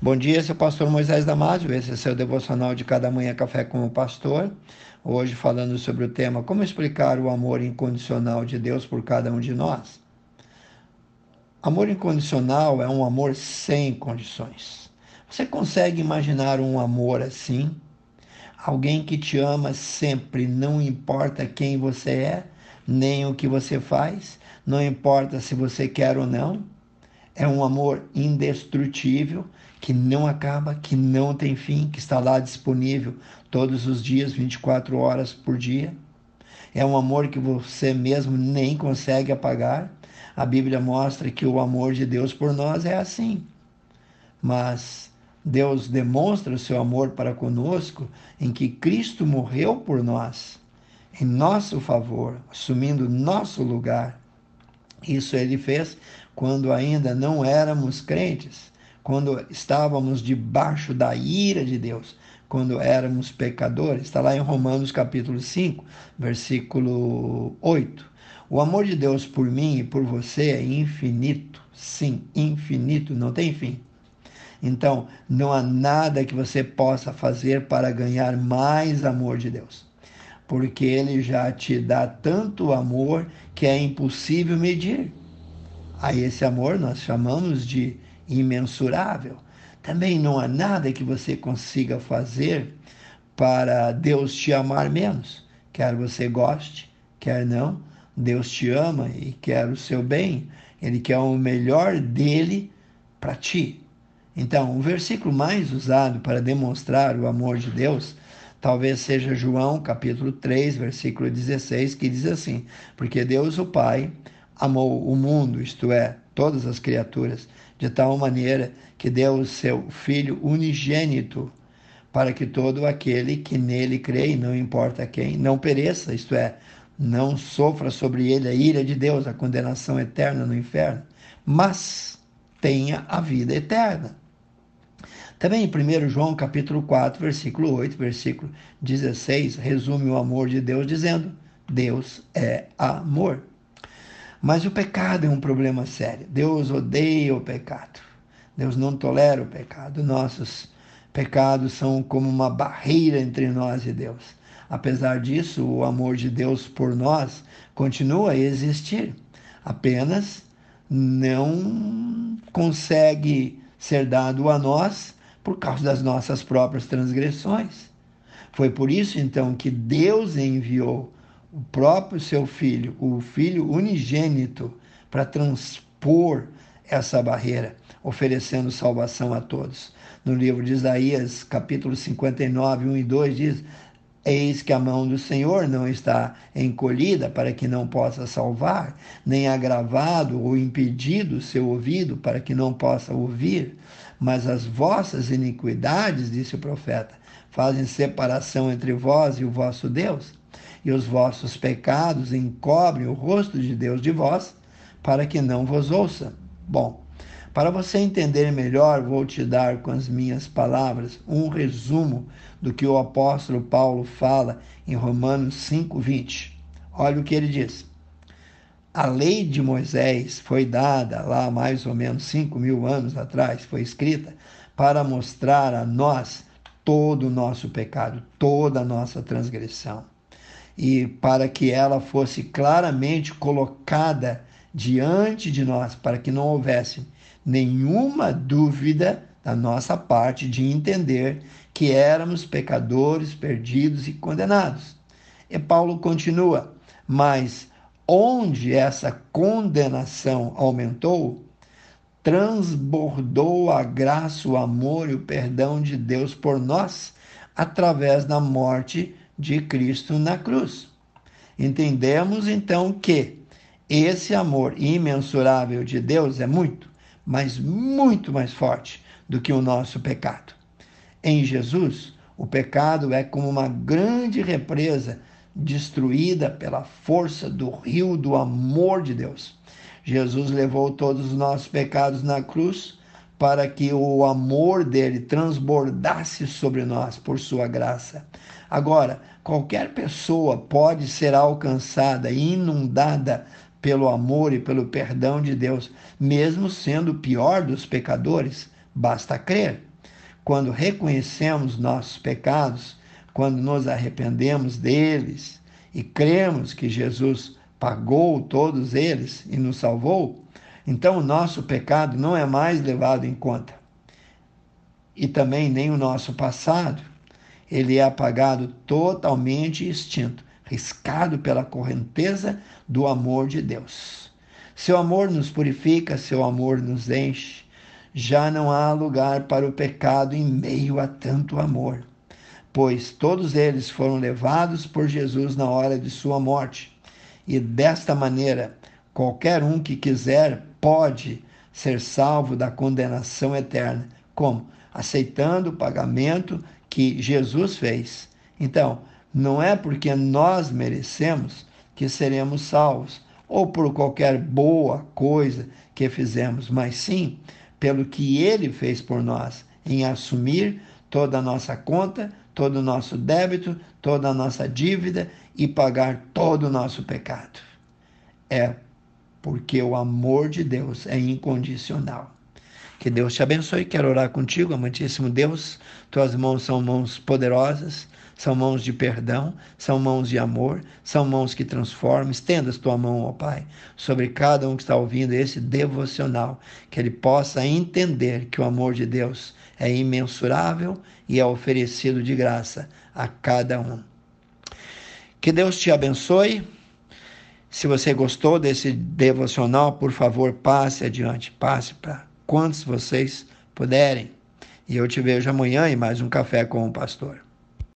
Bom dia, o pastor Moisés Damásio, esse é seu devocional de cada manhã café com o pastor. Hoje falando sobre o tema como explicar o amor incondicional de Deus por cada um de nós. Amor incondicional é um amor sem condições. Você consegue imaginar um amor assim? Alguém que te ama sempre, não importa quem você é, nem o que você faz, não importa se você quer ou não. É um amor indestrutível que não acaba, que não tem fim, que está lá disponível todos os dias, 24 horas por dia. É um amor que você mesmo nem consegue apagar. A Bíblia mostra que o amor de Deus por nós é assim. Mas Deus demonstra o seu amor para conosco em que Cristo morreu por nós, em nosso favor, assumindo nosso lugar. Isso ele fez quando ainda não éramos crentes quando estávamos debaixo da ira de Deus, quando éramos pecadores. Está lá em Romanos capítulo 5, versículo 8. O amor de Deus por mim e por você é infinito. Sim, infinito, não tem fim. Então, não há nada que você possa fazer para ganhar mais amor de Deus. Porque ele já te dá tanto amor que é impossível medir. A esse amor nós chamamos de imensurável. Também não há nada que você consiga fazer para Deus te amar menos. Quer você goste, quer não, Deus te ama e quer o seu bem. Ele quer o melhor dele para ti. Então, o versículo mais usado para demonstrar o amor de Deus talvez seja João capítulo 3, versículo 16, que diz assim: Porque Deus o Pai amou o mundo, isto é, todas as criaturas, de tal maneira que deu o seu Filho unigênito, para que todo aquele que nele crê, não importa quem, não pereça, isto é, não sofra sobre ele a ira de Deus, a condenação eterna no inferno, mas tenha a vida eterna. Também em 1 João capítulo 4, versículo 8, versículo 16, resume o amor de Deus dizendo: Deus é amor. Mas o pecado é um problema sério. Deus odeia o pecado. Deus não tolera o pecado. Nossos pecados são como uma barreira entre nós e Deus. Apesar disso, o amor de Deus por nós continua a existir. Apenas não consegue ser dado a nós por causa das nossas próprias transgressões. Foi por isso então que Deus enviou o próprio seu filho, o filho unigênito, para transpor essa barreira, oferecendo salvação a todos. No livro de Isaías, capítulo 59, 1 e 2, diz: Eis que a mão do Senhor não está encolhida para que não possa salvar, nem agravado ou impedido o seu ouvido para que não possa ouvir. Mas as vossas iniquidades, disse o profeta, fazem separação entre vós e o vosso Deus e os vossos pecados encobrem o rosto de Deus de vós, para que não vos ouça. Bom, para você entender melhor, vou te dar com as minhas palavras um resumo do que o apóstolo Paulo fala em Romanos 5,20. Olha o que ele diz. A lei de Moisés foi dada lá mais ou menos cinco mil anos atrás, foi escrita para mostrar a nós todo o nosso pecado, toda a nossa transgressão e para que ela fosse claramente colocada diante de nós, para que não houvesse nenhuma dúvida da nossa parte de entender que éramos pecadores, perdidos e condenados. E Paulo continua: mas onde essa condenação aumentou, transbordou a graça, o amor e o perdão de Deus por nós através da morte de Cristo na cruz. Entendemos então que esse amor imensurável de Deus é muito, mas muito mais forte do que o nosso pecado. Em Jesus, o pecado é como uma grande represa destruída pela força do rio do amor de Deus. Jesus levou todos os nossos pecados na cruz para que o amor dele transbordasse sobre nós por sua graça. Agora, qualquer pessoa pode ser alcançada e inundada pelo amor e pelo perdão de Deus, mesmo sendo o pior dos pecadores, basta crer. quando reconhecemos nossos pecados, quando nos arrependemos deles e cremos que Jesus pagou todos eles e nos salvou, então o nosso pecado não é mais levado em conta. E também nem o nosso passado. Ele é apagado totalmente extinto, riscado pela correnteza do amor de Deus. Seu amor nos purifica, seu amor nos enche. Já não há lugar para o pecado em meio a tanto amor, pois todos eles foram levados por Jesus na hora de sua morte e desta maneira, qualquer um que quiser pode ser salvo da condenação eterna. Como? Aceitando o pagamento que Jesus fez. Então, não é porque nós merecemos que seremos salvos, ou por qualquer boa coisa que fizemos, mas sim pelo que ele fez por nós, em assumir toda a nossa conta, todo o nosso débito, toda a nossa dívida e pagar todo o nosso pecado. É porque o amor de Deus é incondicional. Que Deus te abençoe. Quero orar contigo, amantíssimo Deus. Tuas mãos são mãos poderosas, são mãos de perdão, são mãos de amor, são mãos que transformam. Estendas tua mão, ó Pai, sobre cada um que está ouvindo esse devocional, que ele possa entender que o amor de Deus é imensurável e é oferecido de graça a cada um. Que Deus te abençoe. Se você gostou desse devocional, por favor, passe adiante, passe para quantos vocês puderem. E eu te vejo amanhã em mais um Café com o Pastor.